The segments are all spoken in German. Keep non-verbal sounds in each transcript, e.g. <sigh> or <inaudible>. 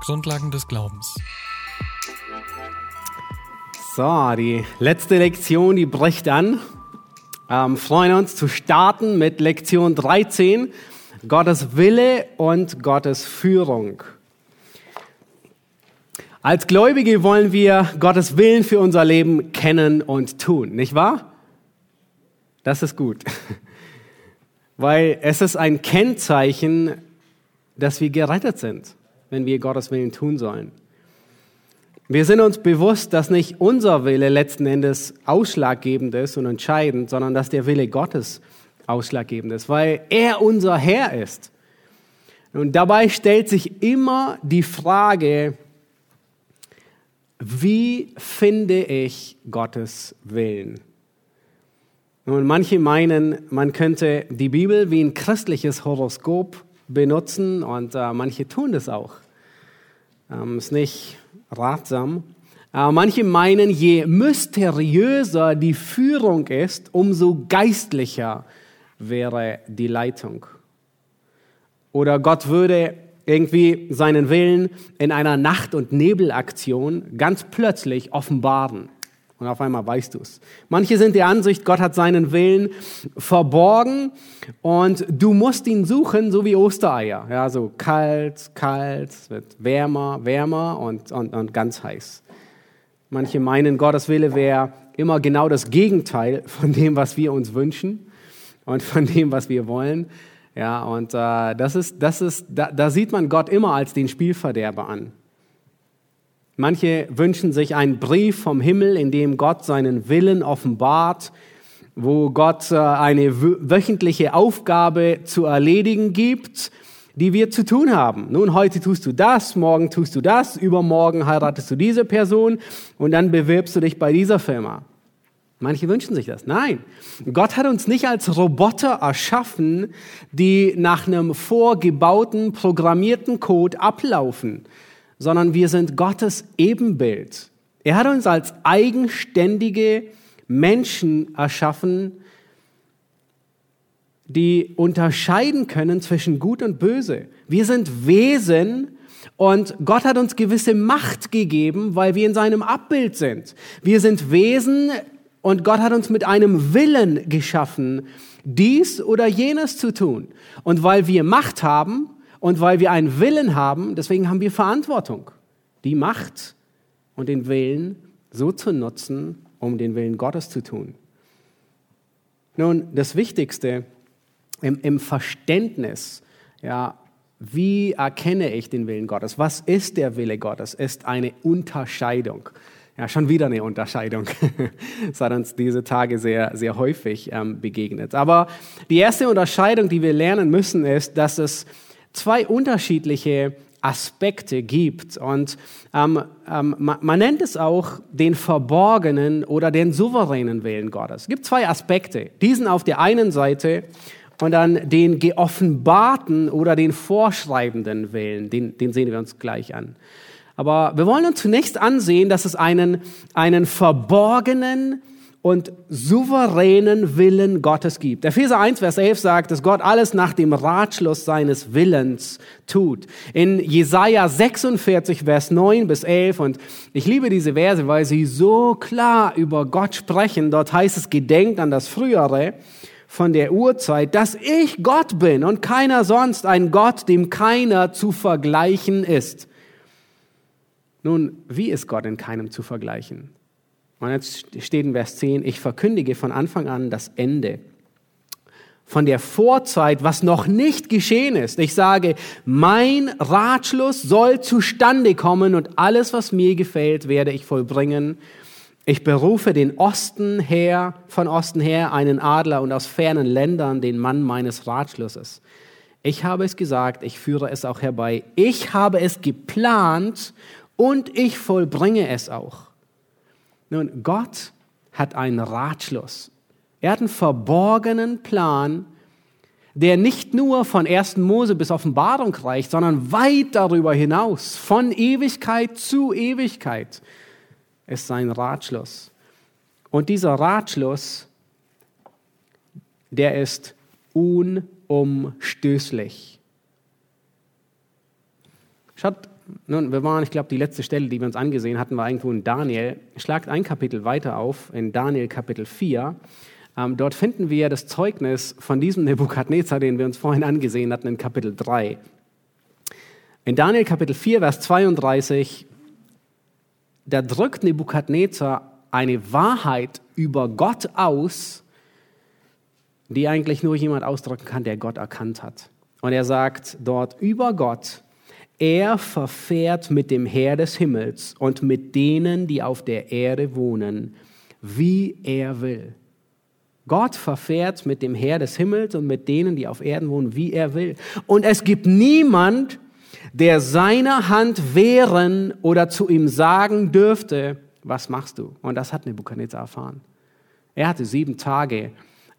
Grundlagen des Glaubens. So, die letzte Lektion, die bricht an. Ähm, freuen uns zu starten mit Lektion 13, Gottes Wille und Gottes Führung. Als Gläubige wollen wir Gottes Willen für unser Leben kennen und tun, nicht wahr? Das ist gut, <laughs> weil es ist ein Kennzeichen, dass wir gerettet sind, wenn wir Gottes Willen tun sollen. Wir sind uns bewusst, dass nicht unser Wille letzten Endes ausschlaggebend ist und entscheidend, sondern dass der Wille Gottes ausschlaggebend ist, weil er unser Herr ist. Und dabei stellt sich immer die Frage, wie finde ich Gottes Willen? Nun, manche meinen, man könnte die Bibel wie ein christliches Horoskop benutzen und äh, manche tun das auch. Ähm, ist nicht ratsam. Äh, manche meinen, je mysteriöser die Führung ist, umso geistlicher wäre die Leitung. Oder Gott würde irgendwie seinen Willen in einer Nacht- und Nebelaktion ganz plötzlich offenbaren. Und auf einmal weißt du es. Manche sind der Ansicht, Gott hat seinen Willen verborgen und du musst ihn suchen, so wie Ostereier. Ja, so kalt, kalt, wird wärmer, wärmer und, und, und ganz heiß. Manche meinen, Gottes Wille wäre immer genau das Gegenteil von dem, was wir uns wünschen und von dem, was wir wollen. Ja, und äh, das ist, das ist, da, da sieht man Gott immer als den Spielverderber an. Manche wünschen sich einen Brief vom Himmel, in dem Gott seinen Willen offenbart, wo Gott äh, eine wöchentliche Aufgabe zu erledigen gibt, die wir zu tun haben. Nun, heute tust du das, morgen tust du das, übermorgen heiratest du diese Person und dann bewirbst du dich bei dieser Firma. Manche wünschen sich das. Nein, Gott hat uns nicht als Roboter erschaffen, die nach einem vorgebauten, programmierten Code ablaufen, sondern wir sind Gottes Ebenbild. Er hat uns als eigenständige Menschen erschaffen, die unterscheiden können zwischen Gut und Böse. Wir sind Wesen, und Gott hat uns gewisse Macht gegeben, weil wir in seinem Abbild sind. Wir sind Wesen, und Gott hat uns mit einem Willen geschaffen, dies oder jenes zu tun. Und weil wir Macht haben und weil wir einen Willen haben, deswegen haben wir Verantwortung, die Macht und den Willen so zu nutzen, um den Willen Gottes zu tun. Nun, das Wichtigste im, im Verständnis, ja, wie erkenne ich den Willen Gottes? Was ist der Wille Gottes? Ist eine Unterscheidung. Ja, schon wieder eine Unterscheidung. <laughs> Das hat uns diese Tage sehr, sehr häufig ähm, begegnet. Aber die erste Unterscheidung, die wir lernen müssen, ist, dass es zwei unterschiedliche Aspekte gibt. Und ähm, ähm, man, nennt es auch den verborgenen oder den souveränen Willen Gottes. Es gibt zwei Aspekte. Diesen auf der einen Seite und dann den geoffenbarten oder den vorschreibenden Willen. Den, den sehen wir uns gleich an. Aber wir wollen uns zunächst ansehen, dass es einen, einen verborgenen und souveränen Willen Gottes gibt. Epheser 1, Vers 11 sagt, dass Gott alles nach dem Ratschluss seines Willens tut. In Jesaja 46, Vers 9 bis 11, und ich liebe diese Verse, weil sie so klar über Gott sprechen. Dort heißt es, gedenkt an das Frühere von der Urzeit, dass ich Gott bin und keiner sonst, ein Gott, dem keiner zu vergleichen ist. Nun, wie ist Gott in keinem zu vergleichen? Und jetzt steht in Vers 10, ich verkündige von Anfang an das Ende. Von der Vorzeit, was noch nicht geschehen ist. Ich sage, mein Ratschluss soll zustande kommen und alles, was mir gefällt, werde ich vollbringen. Ich berufe den Osten her, von Osten her einen Adler und aus fernen Ländern den Mann meines Ratschlusses. Ich habe es gesagt, ich führe es auch herbei. Ich habe es geplant und ich vollbringe es auch. Nun, Gott hat einen Ratschluss. Er hat einen verborgenen Plan, der nicht nur von 1. Mose bis Offenbarung reicht, sondern weit darüber hinaus, von Ewigkeit zu Ewigkeit, ist sein Ratschluss. Und dieser Ratschluss, der ist unumstößlich. Schaut, nun, wir waren, ich glaube, die letzte Stelle, die wir uns angesehen hatten, war irgendwo in Daniel. Schlagt ein Kapitel weiter auf, in Daniel Kapitel 4. Ähm, dort finden wir das Zeugnis von diesem Nebukadnezar, den wir uns vorhin angesehen hatten, in Kapitel 3. In Daniel Kapitel 4, Vers 32, da drückt Nebukadnezar eine Wahrheit über Gott aus, die eigentlich nur jemand ausdrücken kann, der Gott erkannt hat. Und er sagt dort über Gott, er verfährt mit dem Herr des Himmels und mit denen, die auf der Erde wohnen, wie er will. Gott verfährt mit dem Herr des Himmels und mit denen, die auf Erden wohnen, wie er will. Und es gibt niemand, der seiner Hand wehren oder zu ihm sagen dürfte, was machst du? Und das hat Nebuchadnezzar erfahren. Er hatte sieben Tage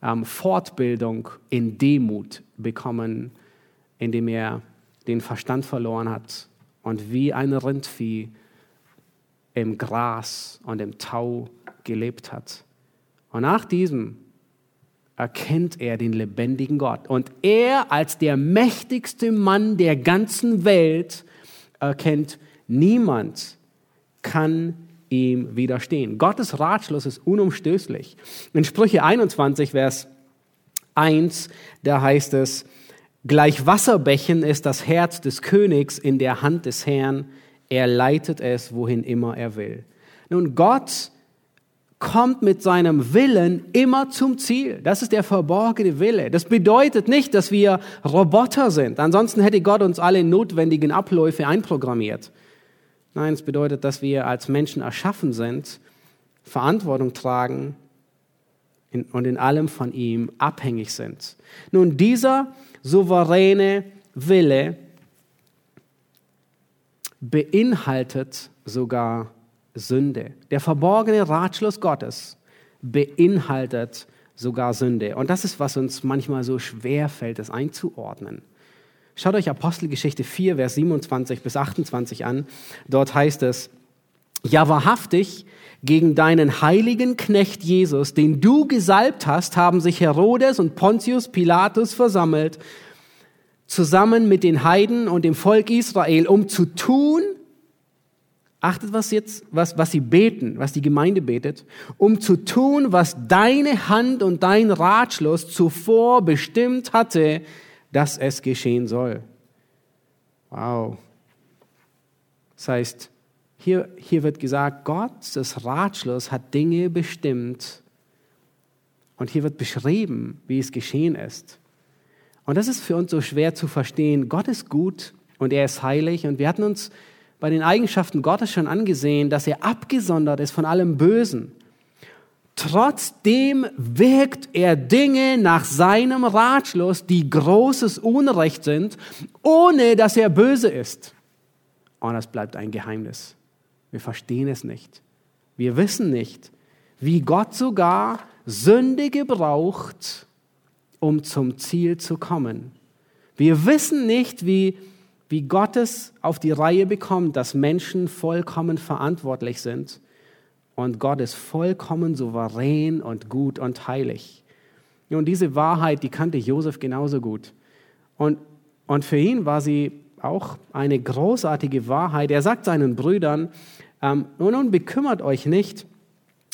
ähm, Fortbildung in Demut bekommen, indem er den Verstand verloren hat und wie ein Rindvieh im Gras und im Tau gelebt hat. Und nach diesem erkennt er den lebendigen Gott. Und er als der mächtigste Mann der ganzen Welt erkennt, niemand kann ihm widerstehen. Gottes Ratschluss ist unumstößlich. In Sprüche 21, Vers 1, da heißt es, Gleich Wasserbächen ist das Herz des Königs in der Hand des Herrn. Er leitet es, wohin immer er will. Nun, Gott kommt mit seinem Willen immer zum Ziel. Das ist der verborgene Wille. Das bedeutet nicht, dass wir Roboter sind. Ansonsten hätte Gott uns alle notwendigen Abläufe einprogrammiert. Nein, es bedeutet, dass wir als Menschen erschaffen sind, Verantwortung tragen und in allem von ihm abhängig sind. Nun, dieser souveräne Wille beinhaltet sogar Sünde. Der verborgene Ratschluss Gottes beinhaltet sogar Sünde. Und das ist, was uns manchmal so schwer fällt, es einzuordnen. Schaut euch Apostelgeschichte 4, Vers 27 bis 28 an. Dort heißt es, ja wahrhaftig, gegen deinen heiligen Knecht Jesus, den du gesalbt hast, haben sich Herodes und Pontius Pilatus versammelt, zusammen mit den Heiden und dem Volk Israel, um zu tun, achtet was jetzt, was, was sie beten, was die Gemeinde betet, um zu tun, was deine Hand und dein Ratschluss zuvor bestimmt hatte, dass es geschehen soll. Wow. Das heißt, hier, hier wird gesagt, Gottes Ratschluss hat Dinge bestimmt. Und hier wird beschrieben, wie es geschehen ist. Und das ist für uns so schwer zu verstehen. Gott ist gut und er ist heilig. Und wir hatten uns bei den Eigenschaften Gottes schon angesehen, dass er abgesondert ist von allem Bösen. Trotzdem wirkt er Dinge nach seinem Ratschluss, die großes Unrecht sind, ohne dass er böse ist. Und das bleibt ein Geheimnis. Wir verstehen es nicht. Wir wissen nicht, wie Gott sogar Sünde gebraucht, um zum Ziel zu kommen. Wir wissen nicht, wie, wie Gott es auf die Reihe bekommt, dass Menschen vollkommen verantwortlich sind und Gott ist vollkommen souverän und gut und heilig. Und diese Wahrheit, die kannte Josef genauso gut. Und, und für ihn war sie auch eine großartige Wahrheit. Er sagt seinen Brüdern, ähm, nun bekümmert euch nicht,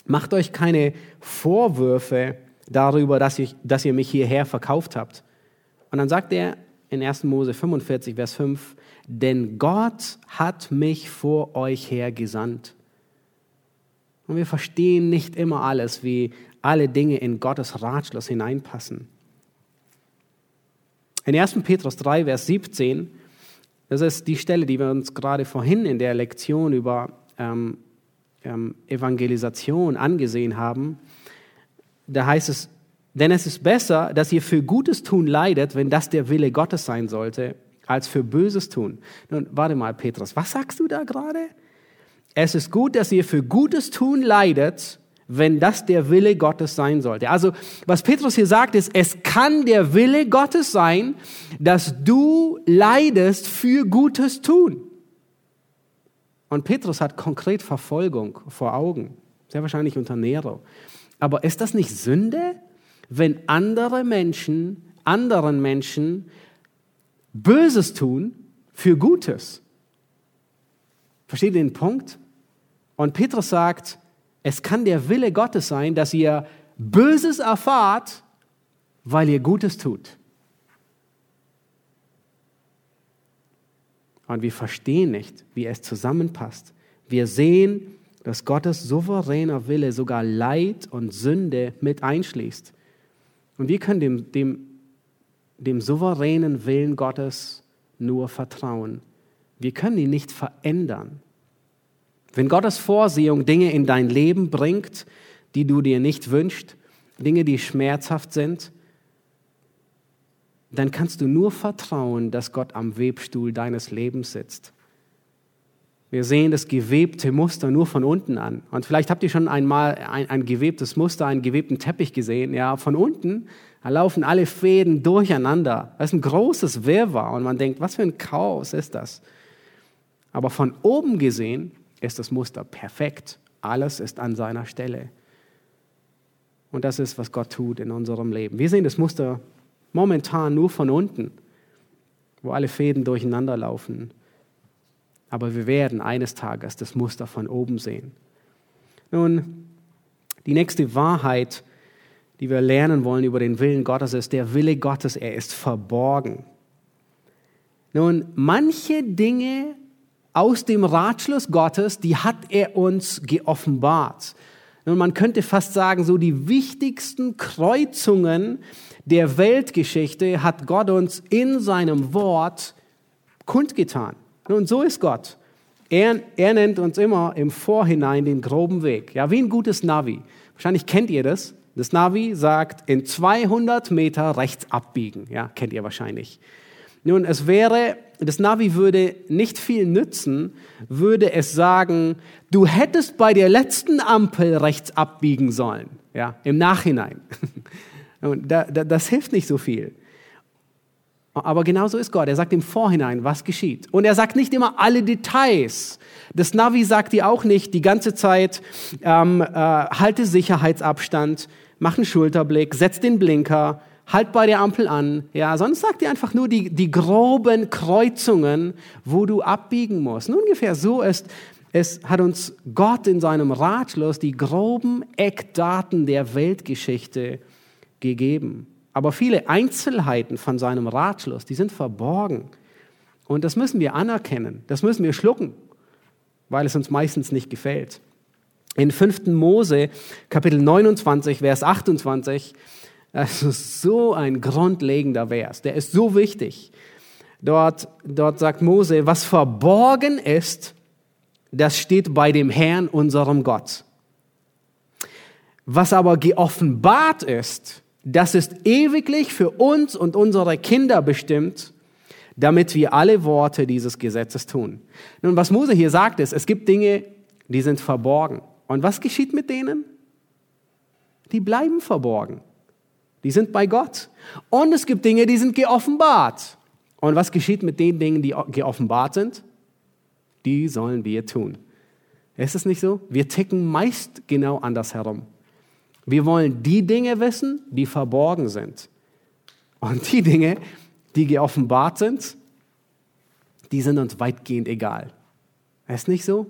macht euch keine Vorwürfe darüber, dass, ich, dass ihr mich hierher verkauft habt. Und dann sagt er in 1. Mose 45, Vers 5, denn Gott hat mich vor euch her gesandt. Und wir verstehen nicht immer alles, wie alle Dinge in Gottes Ratschluss hineinpassen. In 1. Petrus 3, Vers 17 das ist die Stelle, die wir uns gerade vorhin in der Lektion über ähm, ähm, Evangelisation angesehen haben. Da heißt es, denn es ist besser, dass ihr für Gutes tun leidet, wenn das der Wille Gottes sein sollte, als für Böses tun. Nun, warte mal, Petrus, was sagst du da gerade? Es ist gut, dass ihr für Gutes tun leidet, wenn das der Wille Gottes sein sollte. Also was Petrus hier sagt, ist, es kann der Wille Gottes sein, dass du leidest für Gutes tun. Und Petrus hat konkret Verfolgung vor Augen, sehr wahrscheinlich unter Nero. Aber ist das nicht Sünde, wenn andere Menschen anderen Menschen Böses tun für Gutes? Versteht ihr den Punkt? Und Petrus sagt, es kann der Wille Gottes sein, dass ihr Böses erfahrt, weil ihr Gutes tut. Und wir verstehen nicht, wie es zusammenpasst. Wir sehen, dass Gottes souveräner Wille sogar Leid und Sünde mit einschließt. Und wir können dem, dem, dem souveränen Willen Gottes nur vertrauen. Wir können ihn nicht verändern. Wenn Gottes Vorsehung Dinge in dein Leben bringt, die du dir nicht wünschst, Dinge, die schmerzhaft sind, dann kannst du nur vertrauen, dass Gott am Webstuhl deines Lebens sitzt. Wir sehen das gewebte Muster nur von unten an. Und vielleicht habt ihr schon einmal ein, ein gewebtes Muster, einen gewebten Teppich gesehen. Ja, von unten laufen alle Fäden durcheinander. Das ist ein großes Wirrwarr und man denkt, was für ein Chaos ist das? Aber von oben gesehen ist das Muster perfekt. Alles ist an seiner Stelle. Und das ist, was Gott tut in unserem Leben. Wir sehen das Muster momentan nur von unten, wo alle Fäden durcheinander laufen. Aber wir werden eines Tages das Muster von oben sehen. Nun, die nächste Wahrheit, die wir lernen wollen über den Willen Gottes, ist, der Wille Gottes, er ist verborgen. Nun, manche Dinge aus dem Ratschluss Gottes, die hat er uns geoffenbart. Nun, man könnte fast sagen, so die wichtigsten Kreuzungen der Weltgeschichte hat Gott uns in seinem Wort kundgetan. Nun, so ist Gott. Er, er nennt uns immer im Vorhinein den groben Weg. Ja, wie ein gutes Navi. Wahrscheinlich kennt ihr das. Das Navi sagt, in 200 Meter rechts abbiegen. Ja, kennt ihr wahrscheinlich. Nun, es wäre, das Navi würde nicht viel nützen, würde es sagen, du hättest bei der letzten Ampel rechts abbiegen sollen. Ja, im Nachhinein. <laughs> Und da, da, das hilft nicht so viel. Aber genauso ist Gott. Er sagt im Vorhinein, was geschieht. Und er sagt nicht immer alle Details. Das Navi sagt dir auch nicht die ganze Zeit, ähm, äh, halte Sicherheitsabstand, mach einen Schulterblick, setz den Blinker, halt bei der Ampel an. Ja, sonst sagt dir einfach nur die, die groben Kreuzungen, wo du abbiegen musst. Und ungefähr so ist es hat uns Gott in seinem Ratschluss die groben Eckdaten der Weltgeschichte gegeben. Aber viele Einzelheiten von seinem Ratschluss, die sind verborgen. Und das müssen wir anerkennen, das müssen wir schlucken, weil es uns meistens nicht gefällt. In 5. Mose, Kapitel 29, Vers 28, das ist so ein grundlegender Vers, der ist so wichtig. Dort, dort sagt Mose, was verborgen ist, das steht bei dem Herrn, unserem Gott. Was aber geoffenbart ist, das ist ewiglich für uns und unsere Kinder bestimmt, damit wir alle Worte dieses Gesetzes tun. Nun, was Mose hier sagt, ist, es gibt Dinge, die sind verborgen. Und was geschieht mit denen? Die bleiben verborgen. Die sind bei Gott. Und es gibt Dinge, die sind geoffenbart. Und was geschieht mit den Dingen, die geoffenbart sind? Die sollen wir tun. Ist es nicht so? Wir ticken meist genau anders herum. Wir wollen die Dinge wissen, die verborgen sind. Und die Dinge, die geoffenbart sind, die sind uns weitgehend egal. Ist nicht so?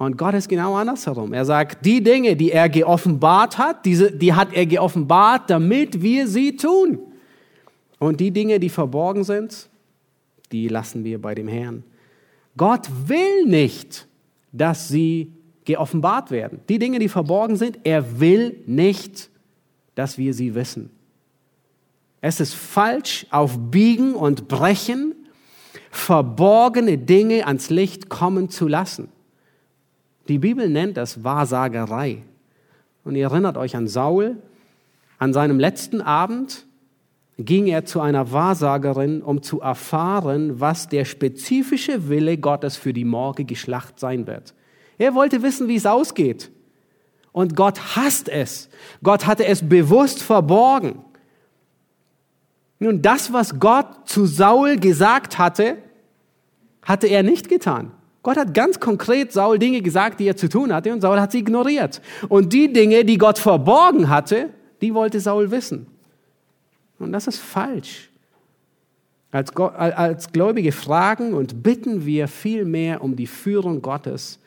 Und Gott ist genau andersherum. Er sagt, die Dinge, die er geoffenbart hat, diese, die hat er geoffenbart, damit wir sie tun. Und die Dinge, die verborgen sind, die lassen wir bei dem Herrn. Gott will nicht, dass sie geoffenbart werden. Die Dinge, die verborgen sind, er will nicht, dass wir sie wissen. Es ist falsch, auf Biegen und Brechen verborgene Dinge ans Licht kommen zu lassen. Die Bibel nennt das Wahrsagerei. Und ihr erinnert euch an Saul. An seinem letzten Abend ging er zu einer Wahrsagerin, um zu erfahren, was der spezifische Wille Gottes für die morgige Schlacht sein wird. Er wollte wissen, wie es ausgeht. Und Gott hasst es. Gott hatte es bewusst verborgen. Nun, das, was Gott zu Saul gesagt hatte, hatte er nicht getan. Gott hat ganz konkret Saul Dinge gesagt, die er zu tun hatte, und Saul hat sie ignoriert. Und die Dinge, die Gott verborgen hatte, die wollte Saul wissen. Und das ist falsch. Als, als Gläubige fragen und bitten wir vielmehr um die Führung Gottes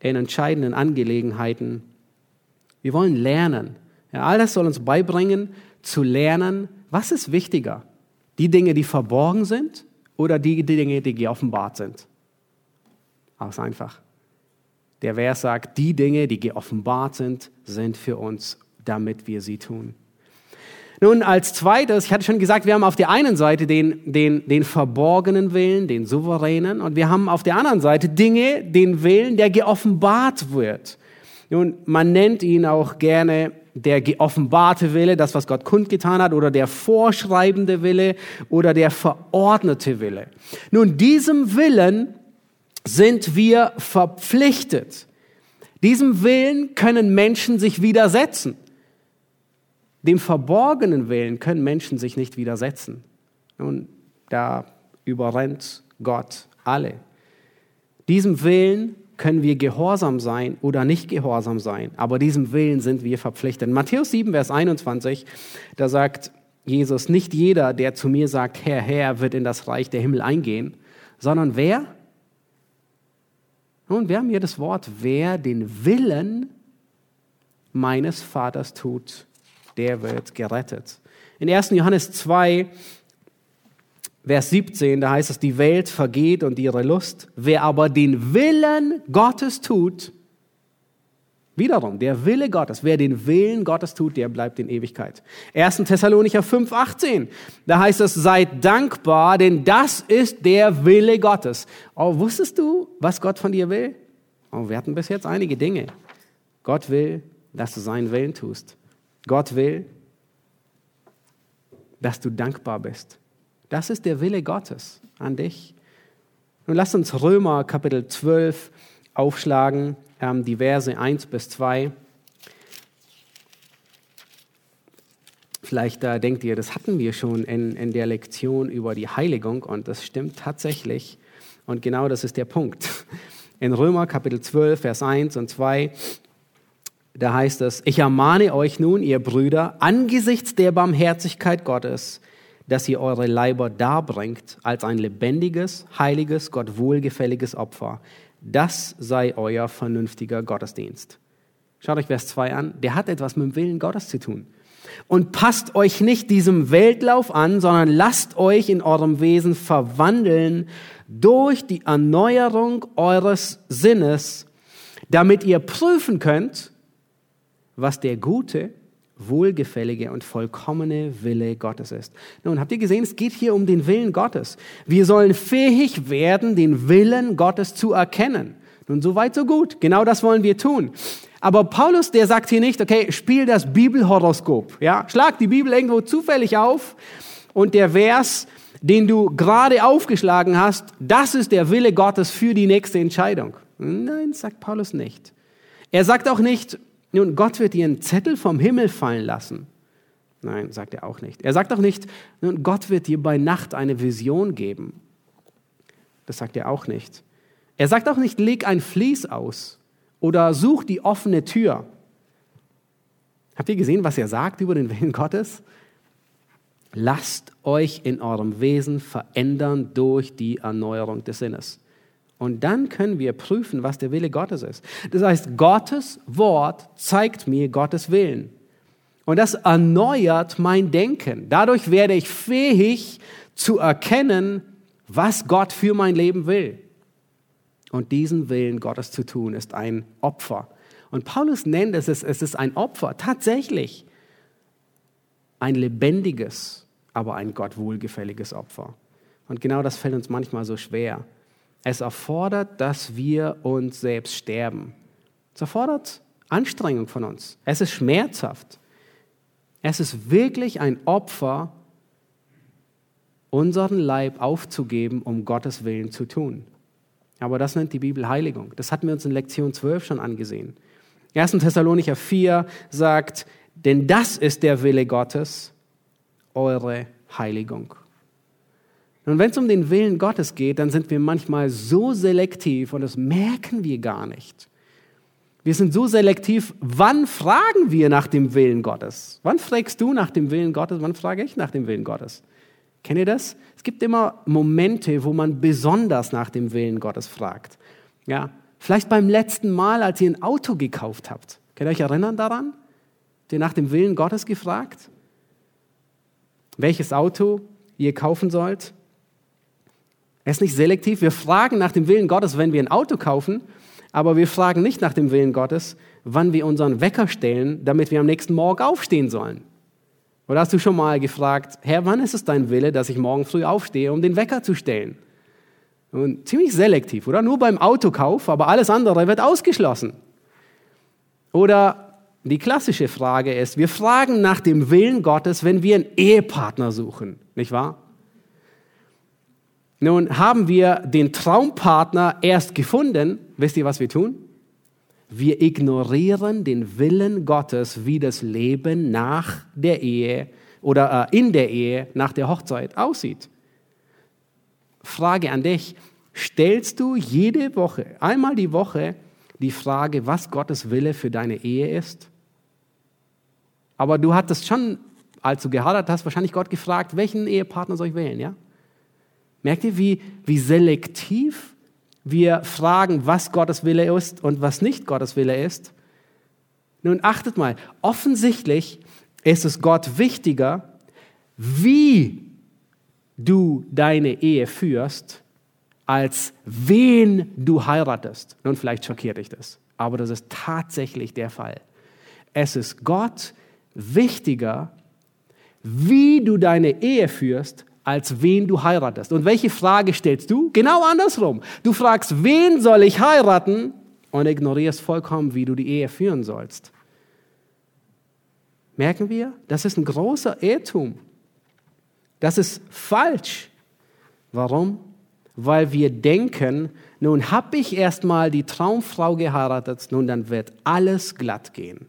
in entscheidenden Angelegenheiten. Wir wollen lernen. Ja, all das soll uns beibringen, zu lernen, was ist wichtiger? Die Dinge, die verborgen sind oder die Dinge, die geoffenbart sind? Aus einfach. Der Vers sagt, die Dinge, die geoffenbart sind, sind für uns, damit wir sie tun. Nun, als zweites, ich hatte schon gesagt, wir haben auf der einen Seite den, den, den verborgenen Willen, den souveränen, und wir haben auf der anderen Seite Dinge, den Willen, der geoffenbart wird. Nun, man nennt ihn auch gerne der geoffenbarte Wille, das, was Gott kundgetan hat, oder der vorschreibende Wille oder der verordnete Wille. Nun, diesem Willen sind wir verpflichtet. Diesem Willen können Menschen sich widersetzen. Dem verborgenen Willen können Menschen sich nicht widersetzen. Nun, da überrennt Gott alle. Diesem Willen können wir gehorsam sein oder nicht gehorsam sein, aber diesem Willen sind wir verpflichtet. In Matthäus 7, Vers 21, da sagt Jesus, nicht jeder, der zu mir sagt, Herr, Herr, wird in das Reich der Himmel eingehen, sondern wer? Nun, wir haben hier das Wort, wer den Willen meines Vaters tut, der wird gerettet. In 1. Johannes 2, Vers 17, da heißt es, die Welt vergeht und ihre Lust. Wer aber den Willen Gottes tut, wiederum, der Wille Gottes, wer den Willen Gottes tut, der bleibt in Ewigkeit. 1. Thessalonicher 5, 18, da heißt es, seid dankbar, denn das ist der Wille Gottes. Oh, wusstest du, was Gott von dir will? Oh, wir hatten bis jetzt einige Dinge. Gott will, dass du seinen Willen tust. Gott will, dass du dankbar bist. Das ist der Wille Gottes an dich. Nun lasst uns Römer Kapitel 12 aufschlagen, ähm, die Verse 1 bis 2. Vielleicht äh, denkt ihr, das hatten wir schon in, in der Lektion über die Heiligung und das stimmt tatsächlich. Und genau das ist der Punkt. <laughs> In Römer Kapitel 12, Vers 1 und 2 da heißt es, ich ermahne euch nun, ihr Brüder, angesichts der Barmherzigkeit Gottes, dass ihr eure Leiber darbringt als ein lebendiges, heiliges, Gott wohlgefälliges Opfer. Das sei euer vernünftiger Gottesdienst. Schaut euch Vers 2 an. Der hat etwas mit dem Willen Gottes zu tun. Und passt euch nicht diesem Weltlauf an, sondern lasst euch in eurem Wesen verwandeln durch die Erneuerung eures Sinnes, damit ihr prüfen könnt, was der gute, wohlgefällige und vollkommene Wille Gottes ist. Nun, habt ihr gesehen, es geht hier um den Willen Gottes. Wir sollen fähig werden, den Willen Gottes zu erkennen. Nun, so weit, so gut. Genau das wollen wir tun. Aber Paulus, der sagt hier nicht, okay, spiel das Bibelhoroskop. Ja, schlag die Bibel irgendwo zufällig auf und der Vers, den du gerade aufgeschlagen hast, das ist der Wille Gottes für die nächste Entscheidung. Nein, sagt Paulus nicht. Er sagt auch nicht, nun, Gott wird dir einen Zettel vom Himmel fallen lassen. Nein, sagt er auch nicht. Er sagt auch nicht, nun, Gott wird dir bei Nacht eine Vision geben. Das sagt er auch nicht. Er sagt auch nicht, leg ein Vlies aus oder such die offene Tür. Habt ihr gesehen, was er sagt über den Willen Gottes? Lasst euch in eurem Wesen verändern durch die Erneuerung des Sinnes. Und dann können wir prüfen, was der Wille Gottes ist. Das heißt, Gottes Wort zeigt mir Gottes Willen. Und das erneuert mein Denken. Dadurch werde ich fähig zu erkennen, was Gott für mein Leben will. Und diesen Willen Gottes zu tun, ist ein Opfer. Und Paulus nennt es, es ist ein Opfer, tatsächlich. Ein lebendiges, aber ein Gott wohlgefälliges Opfer. Und genau das fällt uns manchmal so schwer. Es erfordert, dass wir uns selbst sterben. Es erfordert Anstrengung von uns. Es ist schmerzhaft. Es ist wirklich ein Opfer, unseren Leib aufzugeben, um Gottes Willen zu tun. Aber das nennt die Bibel Heiligung. Das hatten wir uns in Lektion 12 schon angesehen. 1. Thessalonicher 4 sagt, denn das ist der Wille Gottes, eure Heiligung. Und wenn es um den Willen Gottes geht, dann sind wir manchmal so selektiv und das merken wir gar nicht. Wir sind so selektiv, wann fragen wir nach dem Willen Gottes? Wann fragst du nach dem Willen Gottes? Wann frage ich nach dem Willen Gottes? Kennt ihr das? Es gibt immer Momente, wo man besonders nach dem Willen Gottes fragt. Ja, vielleicht beim letzten Mal, als ihr ein Auto gekauft habt. Könnt ihr euch erinnern daran? Habt ihr nach dem Willen Gottes gefragt? Welches Auto ihr kaufen sollt? Er ist nicht selektiv. Wir fragen nach dem Willen Gottes, wenn wir ein Auto kaufen, aber wir fragen nicht nach dem Willen Gottes, wann wir unseren Wecker stellen, damit wir am nächsten Morgen aufstehen sollen. Oder hast du schon mal gefragt, Herr, wann ist es dein Wille, dass ich morgen früh aufstehe, um den Wecker zu stellen? Und ziemlich selektiv, oder? Nur beim Autokauf, aber alles andere wird ausgeschlossen. Oder die klassische Frage ist, wir fragen nach dem Willen Gottes, wenn wir einen Ehepartner suchen, nicht wahr? Nun haben wir den Traumpartner erst gefunden. Wisst ihr, was wir tun? Wir ignorieren den Willen Gottes, wie das Leben nach der Ehe oder äh, in der Ehe nach der Hochzeit aussieht. Frage an dich, stellst du jede Woche, einmal die Woche, die Frage, was Gottes Wille für deine Ehe ist? Aber du hattest schon, als du geheiratet hast, wahrscheinlich Gott gefragt, welchen Ehepartner soll ich wählen, ja? Merkt ihr, wie, wie selektiv wir fragen, was Gottes Wille ist und was nicht Gottes Wille ist. Nun achtet mal, offensichtlich ist es Gott wichtiger, wie du deine Ehe führst, als wen du heiratest. Nun, vielleicht schockiert dich das, aber das ist tatsächlich der Fall. Es ist Gott wichtiger, wie du deine Ehe führst, als wen du heiratest. Und welche Frage stellst du? Genau andersrum. Du fragst, wen soll ich heiraten? Und ignorierst vollkommen, wie du die Ehe führen sollst. Merken wir? Das ist ein großer Irrtum. Das ist falsch. Warum? Weil wir denken, nun habe ich erstmal die Traumfrau geheiratet, nun dann wird alles glatt gehen.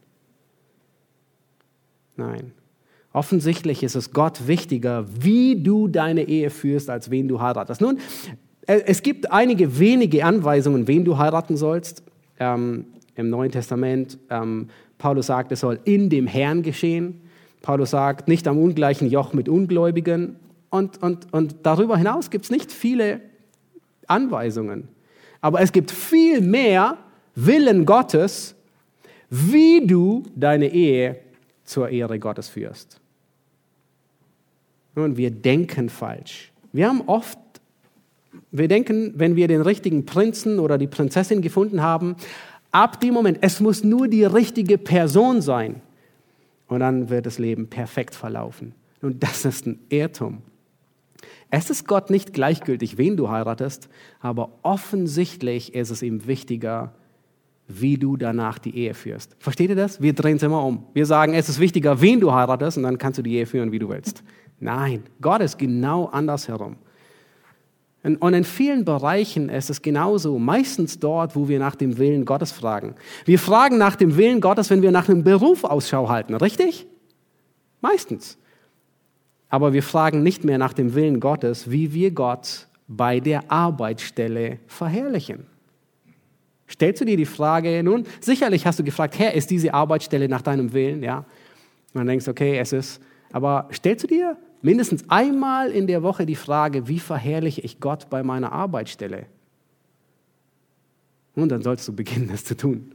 Nein. Offensichtlich ist es Gott wichtiger, wie du deine Ehe führst, als wen du heiratest. Nun, äh, es gibt einige wenige Anweisungen, wen du heiraten sollst. Ähm, Im Neuen Testament, ähm, Paulus sagt, es soll in dem Herrn geschehen. Paulus sagt, nicht am ungleichen Joch mit Ungläubigen. Und, und, und darüber hinaus gibt es nicht viele Anweisungen. Aber es gibt viel mehr Willen Gottes, wie du deine Ehe zur Ehre Gottes führst. Nun, wir denken falsch. Wir haben oft, wir denken, wenn wir den richtigen Prinzen oder die Prinzessin gefunden haben, ab dem Moment, es muss nur die richtige Person sein. Und dann wird das Leben perfekt verlaufen. Und das ist ein Irrtum. Es ist Gott nicht gleichgültig, wen du heiratest, aber offensichtlich ist es ihm wichtiger, wie du danach die Ehe führst. Versteht ihr das? Wir drehen es immer um. Wir sagen, es ist wichtiger, wen du heiratest, und dann kannst du die Ehe führen, wie du willst. Nein, Gott ist genau andersherum. Und in vielen Bereichen ist es genauso, meistens dort, wo wir nach dem Willen Gottes fragen. Wir fragen nach dem Willen Gottes, wenn wir nach einem Beruf Ausschau halten, richtig? Meistens. Aber wir fragen nicht mehr nach dem Willen Gottes, wie wir Gott bei der Arbeitsstelle verherrlichen. Stellst du dir die Frage, nun, sicherlich hast du gefragt, Herr, ist diese Arbeitsstelle nach deinem Willen? Ja. Und dann denkst du, okay, es ist. Aber stellst du dir mindestens einmal in der Woche die Frage, wie verherrliche ich Gott bei meiner Arbeitsstelle? Und dann sollst du beginnen, das zu tun.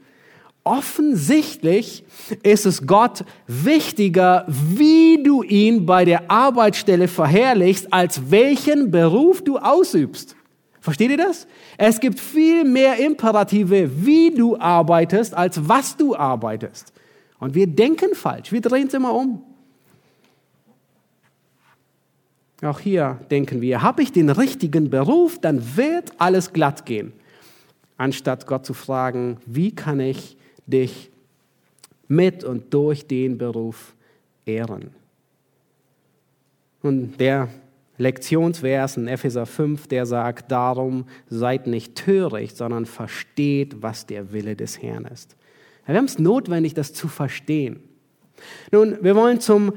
Offensichtlich ist es Gott wichtiger, wie du ihn bei der Arbeitsstelle verherrlichst, als welchen Beruf du ausübst. Versteht ihr das? Es gibt viel mehr Imperative, wie du arbeitest, als was du arbeitest. Und wir denken falsch, wir drehen es immer um. Auch hier denken wir, habe ich den richtigen Beruf, dann wird alles glatt gehen. Anstatt Gott zu fragen, wie kann ich dich mit und durch den Beruf ehren? Und der Lektionsvers in Epheser 5, der sagt, darum seid nicht töricht, sondern versteht, was der Wille des Herrn ist. Wir haben es notwendig, das zu verstehen. Nun, wir wollen zum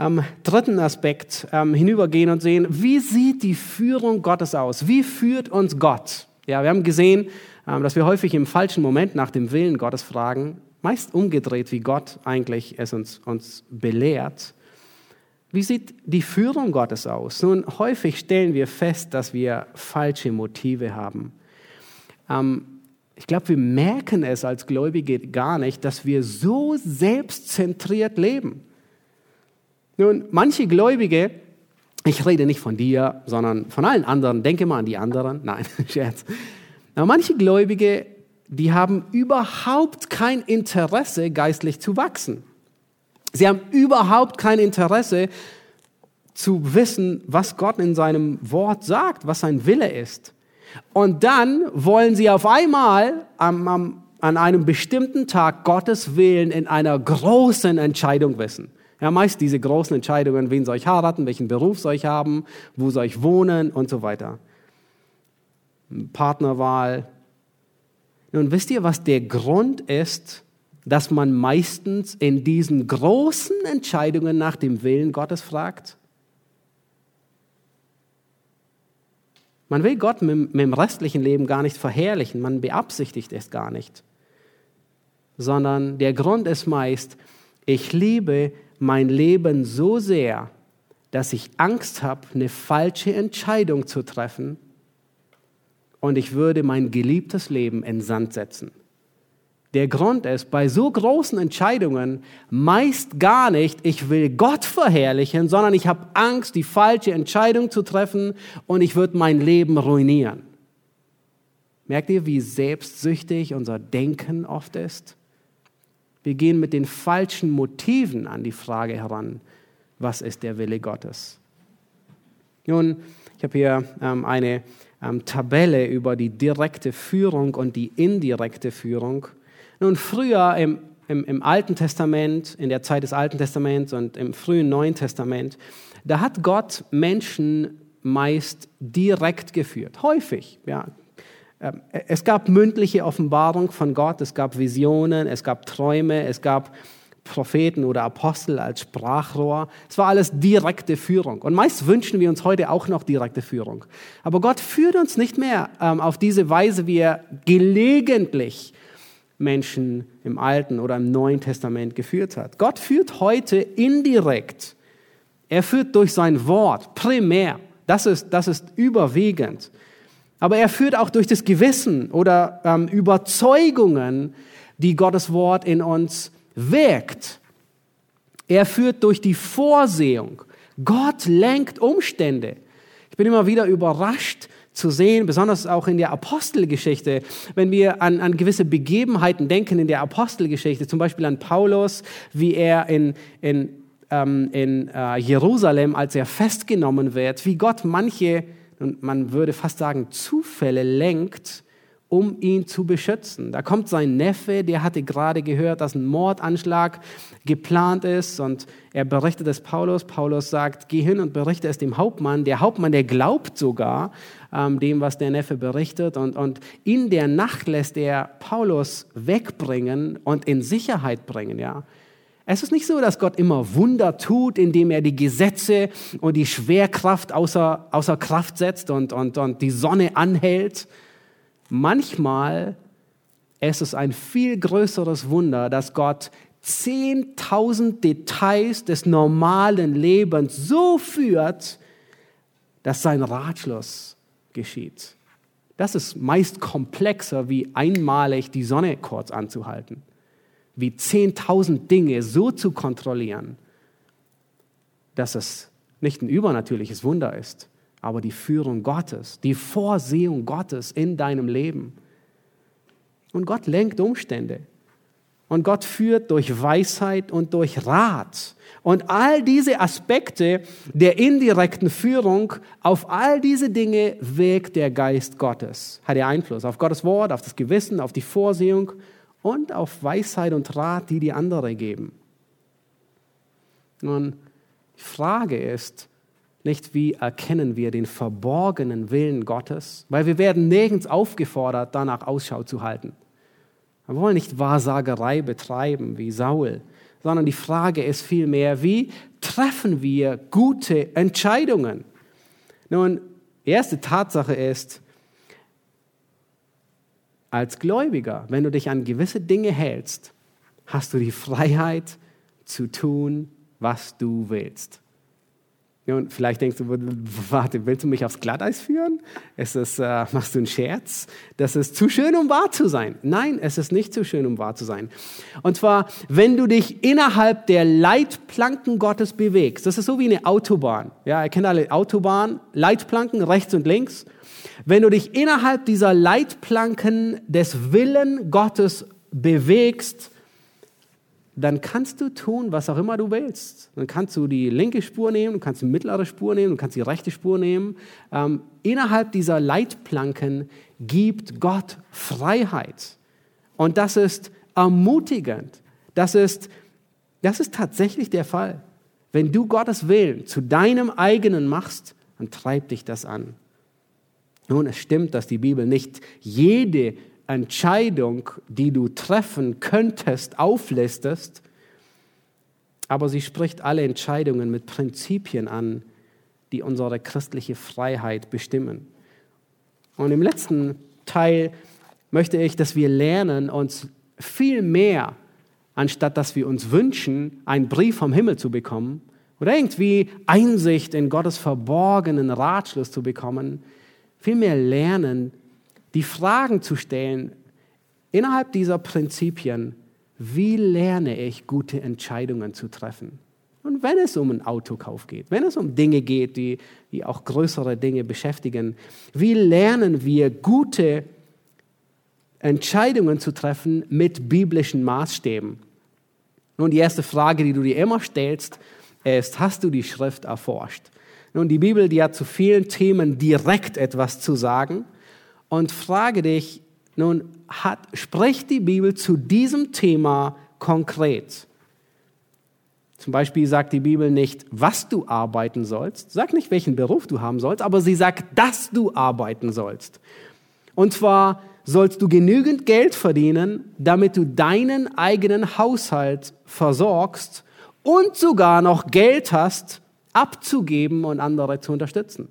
ähm, dritten Aspekt ähm, hinübergehen und sehen, wie sieht die Führung Gottes aus? Wie führt uns Gott? Ja, wir haben gesehen, ähm, dass wir häufig im falschen Moment nach dem Willen Gottes fragen, meist umgedreht, wie Gott eigentlich es uns, uns belehrt. Wie sieht die Führung Gottes aus? Nun, häufig stellen wir fest, dass wir falsche Motive haben. Ähm, ich glaube, wir merken es als Gläubige gar nicht, dass wir so selbstzentriert leben. Nun, manche Gläubige, ich rede nicht von dir, sondern von allen anderen, denke mal an die anderen, nein, <laughs> Scherz. Aber manche Gläubige, die haben überhaupt kein Interesse, geistlich zu wachsen. Sie haben überhaupt kein Interesse zu wissen, was Gott in seinem Wort sagt, was sein Wille ist. Und dann wollen sie auf einmal am, am, an einem bestimmten Tag Gottes Willen in einer großen Entscheidung wissen. Ja, meist diese großen Entscheidungen, wen soll ich heiraten, welchen Beruf soll ich haben, wo soll ich wohnen und so weiter. Partnerwahl. Nun wisst ihr, was der Grund ist, dass man meistens in diesen großen Entscheidungen nach dem Willen Gottes fragt? Man will Gott mit, mit dem restlichen Leben gar nicht verherrlichen, man beabsichtigt es gar nicht, sondern der Grund ist meist, ich liebe mein Leben so sehr, dass ich Angst habe, eine falsche Entscheidung zu treffen und ich würde mein geliebtes Leben in Sand setzen. Der Grund ist, bei so großen Entscheidungen meist gar nicht, ich will Gott verherrlichen, sondern ich habe Angst, die falsche Entscheidung zu treffen und ich würde mein Leben ruinieren. Merkt ihr, wie selbstsüchtig unser Denken oft ist? Wir gehen mit den falschen Motiven an die Frage heran, was ist der Wille Gottes? Nun, ich habe hier ähm, eine ähm, Tabelle über die direkte Führung und die indirekte Führung. Nun, früher im, im, im Alten Testament, in der Zeit des Alten Testaments und im frühen Neuen Testament, da hat Gott Menschen meist direkt geführt. Häufig, ja. Ähm, es gab mündliche Offenbarung von Gott, es gab Visionen, es gab Träume, es gab Propheten oder Apostel als Sprachrohr. Es war alles direkte Führung. Und meist wünschen wir uns heute auch noch direkte Führung. Aber Gott führt uns nicht mehr ähm, auf diese Weise, wie er gelegentlich Menschen im Alten oder im Neuen Testament geführt hat. Gott führt heute indirekt. Er führt durch sein Wort primär. Das ist, das ist überwiegend. Aber er führt auch durch das Gewissen oder ähm, Überzeugungen, die Gottes Wort in uns wirkt. Er führt durch die Vorsehung. Gott lenkt Umstände. Ich bin immer wieder überrascht, zu sehen, besonders auch in der Apostelgeschichte, wenn wir an, an gewisse Begebenheiten denken in der Apostelgeschichte, zum Beispiel an Paulus, wie er in, in, ähm, in äh, Jerusalem, als er festgenommen wird, wie Gott manche, und man würde fast sagen, Zufälle lenkt, um ihn zu beschützen. Da kommt sein Neffe, der hatte gerade gehört, dass ein Mordanschlag geplant ist und er berichtet es Paulus. Paulus sagt, geh hin und berichte es dem Hauptmann. Der Hauptmann, der glaubt sogar ähm, dem, was der Neffe berichtet und, und in der Nacht lässt er Paulus wegbringen und in Sicherheit bringen, ja. Es ist nicht so, dass Gott immer Wunder tut, indem er die Gesetze und die Schwerkraft außer, außer Kraft setzt und, und, und die Sonne anhält, Manchmal ist es ein viel größeres Wunder, dass Gott 10.000 Details des normalen Lebens so führt, dass sein Ratschluss geschieht. Das ist meist komplexer, wie einmalig die Sonne kurz anzuhalten, wie 10.000 Dinge so zu kontrollieren, dass es nicht ein übernatürliches Wunder ist, aber die Führung Gottes, die Vorsehung Gottes in deinem Leben. Und Gott lenkt Umstände. Und Gott führt durch Weisheit und durch Rat. Und all diese Aspekte der indirekten Führung, auf all diese Dinge wirkt der Geist Gottes. Hat er Einfluss auf Gottes Wort, auf das Gewissen, auf die Vorsehung und auf Weisheit und Rat, die die andere geben. Nun, die Frage ist, nicht, wie erkennen wir den verborgenen Willen Gottes? Weil wir werden nirgends aufgefordert, danach Ausschau zu halten. Wir wollen nicht Wahrsagerei betreiben wie Saul, sondern die Frage ist vielmehr, wie treffen wir gute Entscheidungen? Nun, erste Tatsache ist, als Gläubiger, wenn du dich an gewisse Dinge hältst, hast du die Freiheit zu tun, was du willst. Und vielleicht denkst du, warte, willst du mich aufs Glatteis führen? Ist es, äh, machst du einen Scherz? Das ist zu schön, um wahr zu sein. Nein, es ist nicht zu schön, um wahr zu sein. Und zwar, wenn du dich innerhalb der Leitplanken Gottes bewegst, das ist so wie eine Autobahn. Ja, ihr kennt alle Autobahn, Leitplanken rechts und links. Wenn du dich innerhalb dieser Leitplanken des Willen Gottes bewegst, dann kannst du tun, was auch immer du willst. Dann kannst du die linke Spur nehmen, du kannst die mittlere Spur nehmen, du kannst die rechte Spur nehmen. Ähm, innerhalb dieser Leitplanken gibt Gott Freiheit. Und das ist ermutigend. Das ist, das ist tatsächlich der Fall. Wenn du Gottes Willen zu deinem eigenen machst, dann treibt dich das an. Nun, es stimmt, dass die Bibel nicht jede Entscheidung, die du treffen könntest, auflistest, aber sie spricht alle Entscheidungen mit Prinzipien an, die unsere christliche Freiheit bestimmen. Und im letzten Teil möchte ich, dass wir lernen, uns viel mehr, anstatt dass wir uns wünschen, einen Brief vom Himmel zu bekommen oder irgendwie Einsicht in Gottes verborgenen Ratschluss zu bekommen, vielmehr lernen, die Fragen zu stellen, innerhalb dieser Prinzipien, wie lerne ich gute Entscheidungen zu treffen? Und wenn es um einen Autokauf geht, wenn es um Dinge geht, die, die auch größere Dinge beschäftigen, wie lernen wir gute Entscheidungen zu treffen mit biblischen Maßstäben? Nun, die erste Frage, die du dir immer stellst, ist, hast du die Schrift erforscht? Nun, die Bibel, die hat zu vielen Themen direkt etwas zu sagen und frage dich, nun hat, spricht die Bibel zu diesem Thema konkret. Zum Beispiel sagt die Bibel nicht, was du arbeiten sollst, sagt nicht, welchen Beruf du haben sollst, aber sie sagt, dass du arbeiten sollst. Und zwar sollst du genügend Geld verdienen, damit du deinen eigenen Haushalt versorgst und sogar noch Geld hast, abzugeben und andere zu unterstützen.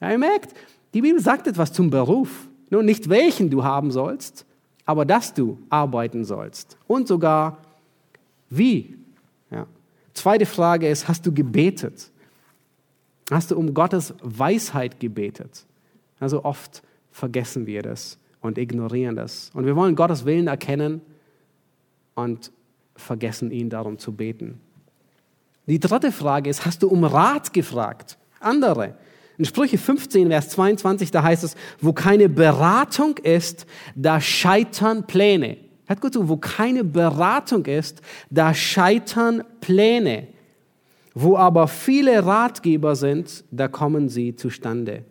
Ja, ihr merkt, die Bibel sagt etwas zum Beruf. Nun nicht welchen du haben sollst, aber dass du arbeiten sollst. Und sogar wie. Ja. Zweite Frage ist, hast du gebetet? Hast du um Gottes Weisheit gebetet? Also oft vergessen wir das und ignorieren das. Und wir wollen Gottes Willen erkennen und vergessen ihn darum zu beten. Die dritte Frage ist, hast du um Rat gefragt? Andere. In Sprüche 15, Vers 22, da heißt es, wo keine Beratung ist, da scheitern Pläne. Hört gut zu, wo keine Beratung ist, da scheitern Pläne. Wo aber viele Ratgeber sind, da kommen sie zustande.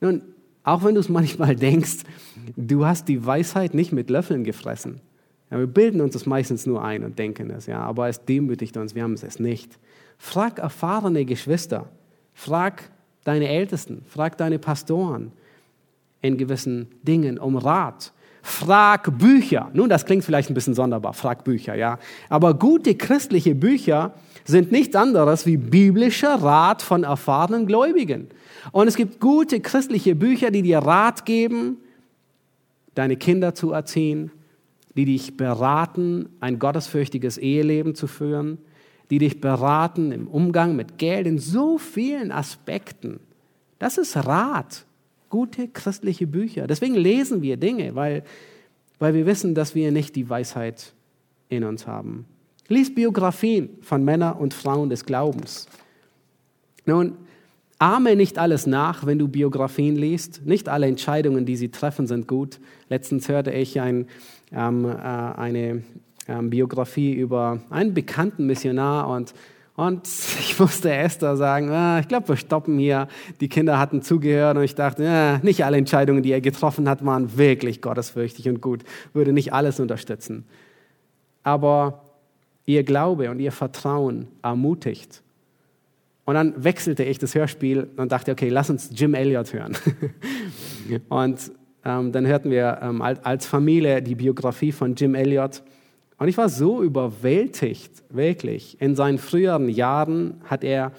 Nun, auch wenn du es manchmal <laughs> denkst, du hast die Weisheit nicht mit Löffeln gefressen. Ja, wir bilden uns das meistens nur ein und denken es, ja, aber es demütigt uns, wir haben es nicht. Frag erfahrene Geschwister, frag deine Ältesten, frag deine Pastoren in gewissen Dingen um Rat. Frag Bücher. Nun, das klingt vielleicht ein bisschen sonderbar, frag Bücher, ja. Aber gute christliche Bücher sind nichts anderes wie biblischer Rat von erfahrenen Gläubigen. Und es gibt gute christliche Bücher, die dir Rat geben, deine Kinder zu erziehen, die dich beraten, ein gottesfürchtiges Eheleben zu führen, die dich beraten im Umgang mit Geld in so vielen Aspekten. Das ist Rat, gute christliche Bücher. Deswegen lesen wir Dinge, weil, weil wir wissen, dass wir nicht die Weisheit in uns haben. Lies Biografien von Männern und Frauen des Glaubens. Nun, ahme nicht alles nach, wenn du Biografien liest. Nicht alle Entscheidungen, die sie treffen, sind gut. Letztens hörte ich ein, ähm, äh, eine ähm, Biografie über einen bekannten Missionar und, und <laughs> ich musste Esther sagen, ah, ich glaube, wir stoppen hier. Die Kinder hatten zugehört und ich dachte, ah, nicht alle Entscheidungen, die er getroffen hat, waren wirklich gottesfürchtig und gut. Würde nicht alles unterstützen. Aber ihr Glaube und ihr Vertrauen ermutigt. Und dann wechselte ich das Hörspiel und dachte, okay, lass uns Jim Elliot hören. <laughs> und ähm, dann hörten wir ähm, als Familie die Biografie von Jim Elliot. Und ich war so überwältigt, wirklich. In seinen früheren Jahren hat er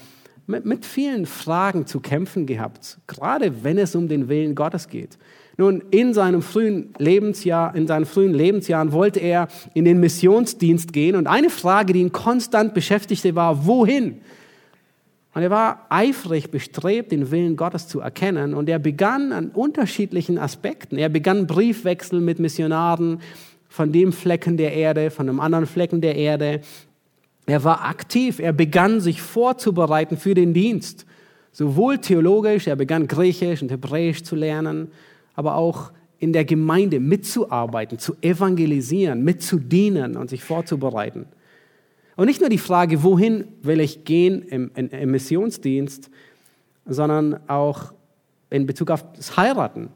mit, mit vielen Fragen zu kämpfen gehabt, gerade wenn es um den Willen Gottes geht. Nun, in seinem frühen Lebensjahr, in seinen frühen Lebensjahren wollte er in den Missionsdienst gehen und eine Frage, die ihn konstant beschäftigte, war, wohin? Und er war eifrig bestrebt, den Willen Gottes zu erkennen. Und er begann an unterschiedlichen Aspekten. Er begann Briefwechsel mit Missionaren von dem Flecken der Erde, von einem anderen Flecken der Erde. Er war aktiv. Er begann sich vorzubereiten für den Dienst. Sowohl theologisch, er begann Griechisch und Hebräisch zu lernen, aber auch in der Gemeinde mitzuarbeiten, zu evangelisieren, mitzudienen und sich vorzubereiten. Und nicht nur die Frage, wohin will ich gehen im, im, im Missionsdienst, sondern auch in Bezug auf das Heiraten.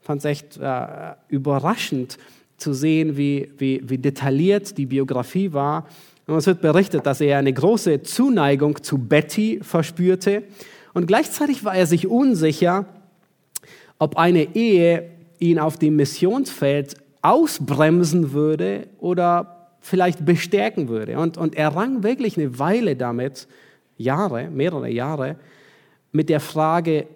Ich fand es echt äh, überraschend zu sehen, wie, wie, wie detailliert die Biografie war. Und es wird berichtet, dass er eine große Zuneigung zu Betty verspürte. Und gleichzeitig war er sich unsicher, ob eine Ehe ihn auf dem Missionsfeld ausbremsen würde oder vielleicht bestärken würde. Und, und er rang wirklich eine Weile damit, Jahre, mehrere Jahre, mit der Frage,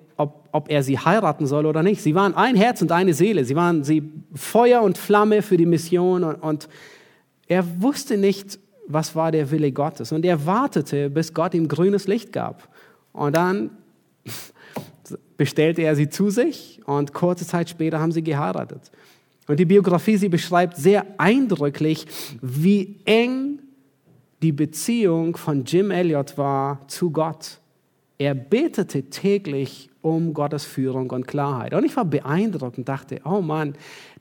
ob, er sie heiraten soll oder nicht. Sie waren ein Herz und eine Seele. Sie waren sie Feuer und Flamme für die Mission. Und, und er wusste nicht, was war der Wille Gottes. Und er wartete, bis Gott ihm grünes Licht gab. Und dann <laughs> bestellte er sie zu sich und kurze Zeit später haben sie geheiratet. Und die Biografie, sie beschreibt sehr eindrücklich, wie eng die Beziehung von Jim Elliot war zu Gott. Er betete täglich um Gottes Führung und Klarheit. Und ich war beeindruckt und dachte, oh Mann,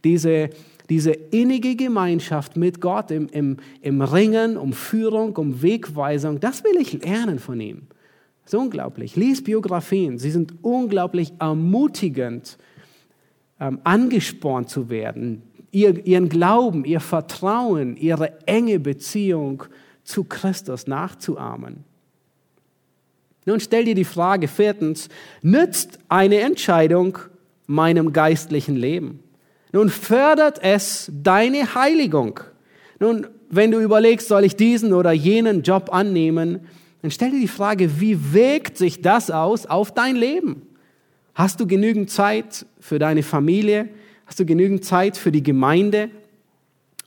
diese, diese innige Gemeinschaft mit Gott im, im, im Ringen um Führung, um Wegweisung, das will ich lernen von ihm. Das ist unglaublich. Lies Biografien, sie sind unglaublich ermutigend ähm, angespornt zu werden, ihr, ihren Glauben, ihr Vertrauen, ihre enge Beziehung zu Christus nachzuahmen. Nun stell dir die Frage viertens, nützt eine Entscheidung meinem geistlichen Leben? Nun fördert es deine Heiligung. Nun, wenn du überlegst, soll ich diesen oder jenen Job annehmen, dann stell dir die Frage, wie wirkt sich das aus auf dein Leben? Hast du genügend Zeit für deine Familie? Hast du genügend Zeit für die Gemeinde?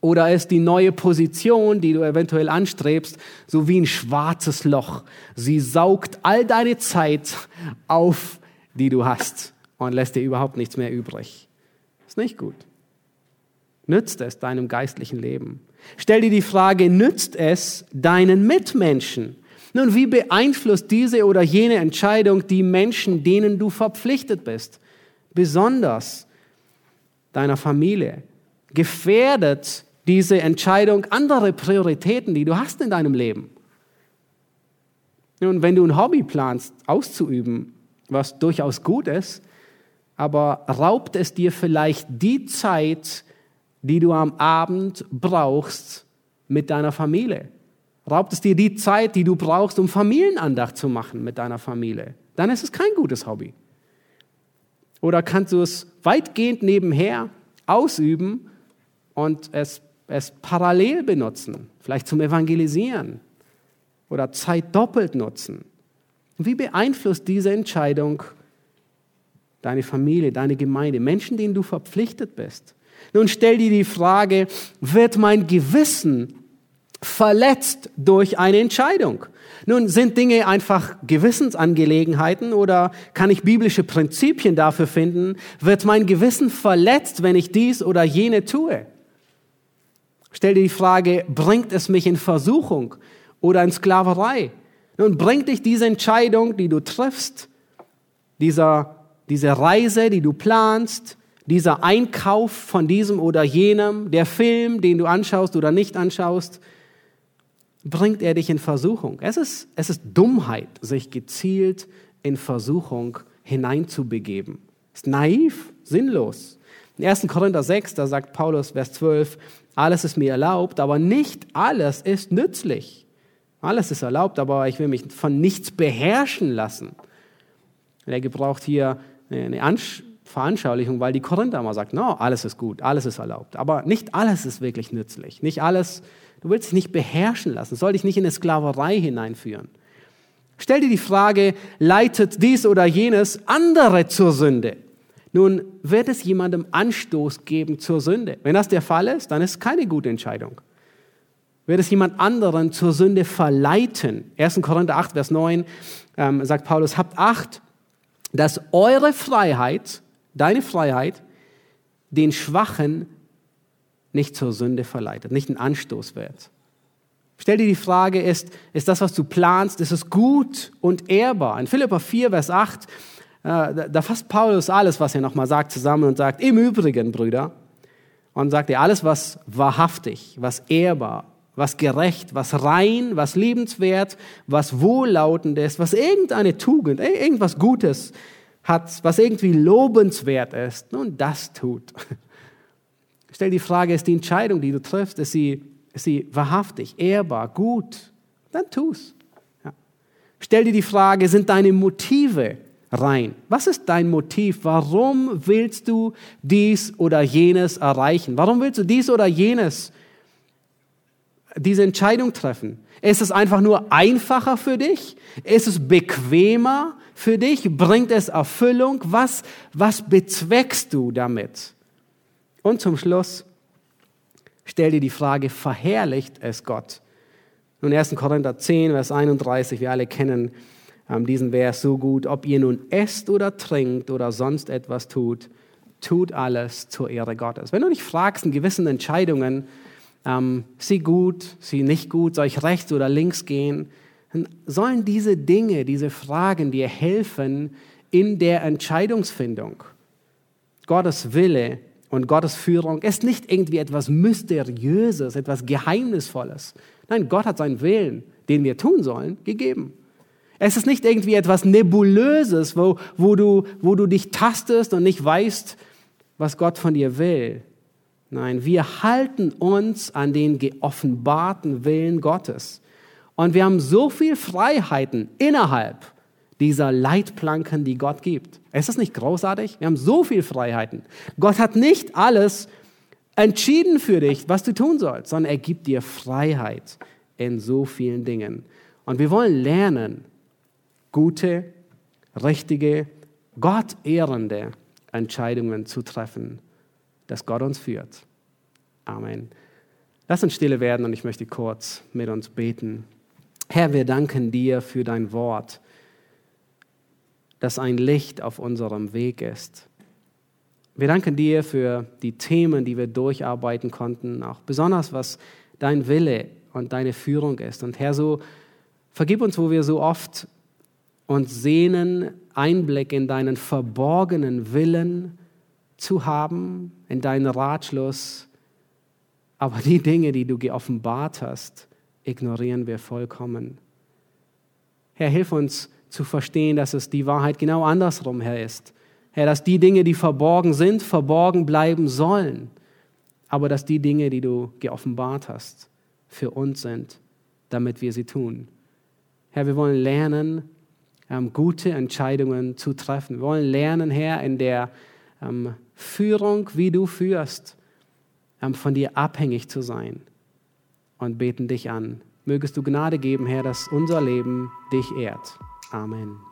Oder ist die neue Position, die du eventuell anstrebst, so wie ein schwarzes Loch? Sie saugt all deine Zeit auf, die du hast und lässt dir überhaupt nichts mehr übrig. Ist nicht gut. Nützt es deinem geistlichen Leben? Stell dir die Frage, nützt es deinen Mitmenschen? Nun, wie beeinflusst diese oder jene Entscheidung die Menschen, denen du verpflichtet bist? Besonders deiner Familie. Gefährdet diese Entscheidung andere Prioritäten, die du hast in deinem Leben? Nun, wenn du ein Hobby planst auszuüben, was durchaus gut ist, aber raubt es dir vielleicht die Zeit, die du am Abend brauchst mit deiner Familie? Raubt es dir die Zeit, die du brauchst, um Familienandacht zu machen mit deiner Familie? Dann ist es kein gutes Hobby. Oder kannst du es weitgehend nebenher ausüben und es, es parallel benutzen, vielleicht zum Evangelisieren oder Zeit doppelt nutzen? Wie beeinflusst diese Entscheidung deine Familie, deine Gemeinde, Menschen, denen du verpflichtet bist? Nun stell dir die Frage, wird mein Gewissen verletzt durch eine Entscheidung. Nun, sind Dinge einfach Gewissensangelegenheiten oder kann ich biblische Prinzipien dafür finden? Wird mein Gewissen verletzt, wenn ich dies oder jene tue? Stell dir die Frage, bringt es mich in Versuchung oder in Sklaverei? Nun, bringt dich diese Entscheidung, die du triffst, dieser, diese Reise, die du planst, dieser Einkauf von diesem oder jenem, der Film, den du anschaust oder nicht anschaust, bringt er dich in Versuchung. Es ist, es ist Dummheit, sich gezielt in Versuchung hineinzubegeben. Ist naiv, sinnlos. In 1. Korinther 6, da sagt Paulus, Vers 12, alles ist mir erlaubt, aber nicht alles ist nützlich. Alles ist erlaubt, aber ich will mich von nichts beherrschen lassen. Er gebraucht hier eine Ansch Veranschaulichung, weil die Korinther immer sagt, no, alles ist gut, alles ist erlaubt. Aber nicht alles ist wirklich nützlich. Nicht alles Du willst dich nicht beherrschen lassen, soll dich nicht in eine Sklaverei hineinführen. Stell dir die Frage, leitet dies oder jenes andere zur Sünde? Nun, wird es jemandem Anstoß geben zur Sünde? Wenn das der Fall ist, dann ist es keine gute Entscheidung. wird es jemand anderen zur Sünde verleiten. 1. Korinther 8, Vers 9 ähm, sagt Paulus, habt Acht, dass eure Freiheit, deine Freiheit, den Schwachen nicht zur Sünde verleitet, nicht ein Anstoß wird. Stell dir die Frage, ist, ist das, was du planst, ist es gut und ehrbar? In Philippa 4, Vers 8, äh, da fasst Paulus alles, was er nochmal sagt, zusammen und sagt, im Übrigen, Brüder, und sagt er, alles, was wahrhaftig, was ehrbar, was gerecht, was rein, was liebenswert, was wohllautend ist, was irgendeine Tugend, irgendwas Gutes hat, was irgendwie lobenswert ist, nun das tut. <laughs> Stell die Frage, ist die Entscheidung, die du triffst, ist sie, ist sie wahrhaftig, ehrbar, gut? Dann tu's. Ja. Stell dir die Frage, sind deine Motive rein? Was ist dein Motiv? Warum willst du dies oder jenes erreichen? Warum willst du dies oder jenes diese Entscheidung treffen? Ist es einfach nur einfacher für dich? Ist es bequemer für dich? Bringt es Erfüllung? Was, was bezweckst du damit? Und zum Schluss, stell dir die Frage, verherrlicht es Gott? Nun 1. Korinther 10, Vers 31, wir alle kennen diesen Vers so gut. Ob ihr nun esst oder trinkt oder sonst etwas tut, tut alles zur Ehre Gottes. Wenn du dich fragst in gewissen Entscheidungen, ähm, sie gut, sie nicht gut, soll ich rechts oder links gehen, dann sollen diese Dinge, diese Fragen dir helfen in der Entscheidungsfindung. Gottes Wille und Gottes Führung ist nicht irgendwie etwas Mysteriöses, etwas Geheimnisvolles. Nein, Gott hat seinen Willen, den wir tun sollen, gegeben. Es ist nicht irgendwie etwas Nebulöses, wo, wo, du, wo du dich tastest und nicht weißt, was Gott von dir will. Nein, wir halten uns an den geoffenbarten Willen Gottes. Und wir haben so viel Freiheiten innerhalb dieser Leitplanken, die Gott gibt. Ist das nicht großartig? Wir haben so viel Freiheiten. Gott hat nicht alles entschieden für dich, was du tun sollst, sondern er gibt dir Freiheit in so vielen Dingen. Und wir wollen lernen, gute, richtige, Gott ehrende Entscheidungen zu treffen dass Gott uns führt. Amen. Lass uns stille werden und ich möchte kurz mit uns beten. Herr, wir danken dir für dein Wort, das ein Licht auf unserem Weg ist. Wir danken dir für die Themen, die wir durcharbeiten konnten, auch besonders was dein Wille und deine Führung ist. Und Herr, so vergib uns, wo wir so oft uns sehnen, Einblick in deinen verborgenen Willen zu haben, in deinen Ratschluss. Aber die Dinge, die du geoffenbart hast, ignorieren wir vollkommen. Herr, hilf uns zu verstehen, dass es die Wahrheit genau andersrum, Herr, ist. Herr, dass die Dinge, die verborgen sind, verborgen bleiben sollen. Aber dass die Dinge, die du geoffenbart hast, für uns sind, damit wir sie tun. Herr, wir wollen lernen, ähm, gute Entscheidungen zu treffen. Wir wollen lernen, Herr, in der ähm, Führung, wie du führst, ähm, von dir abhängig zu sein und beten dich an. Mögest du Gnade geben, Herr, dass unser Leben dich ehrt. Amen.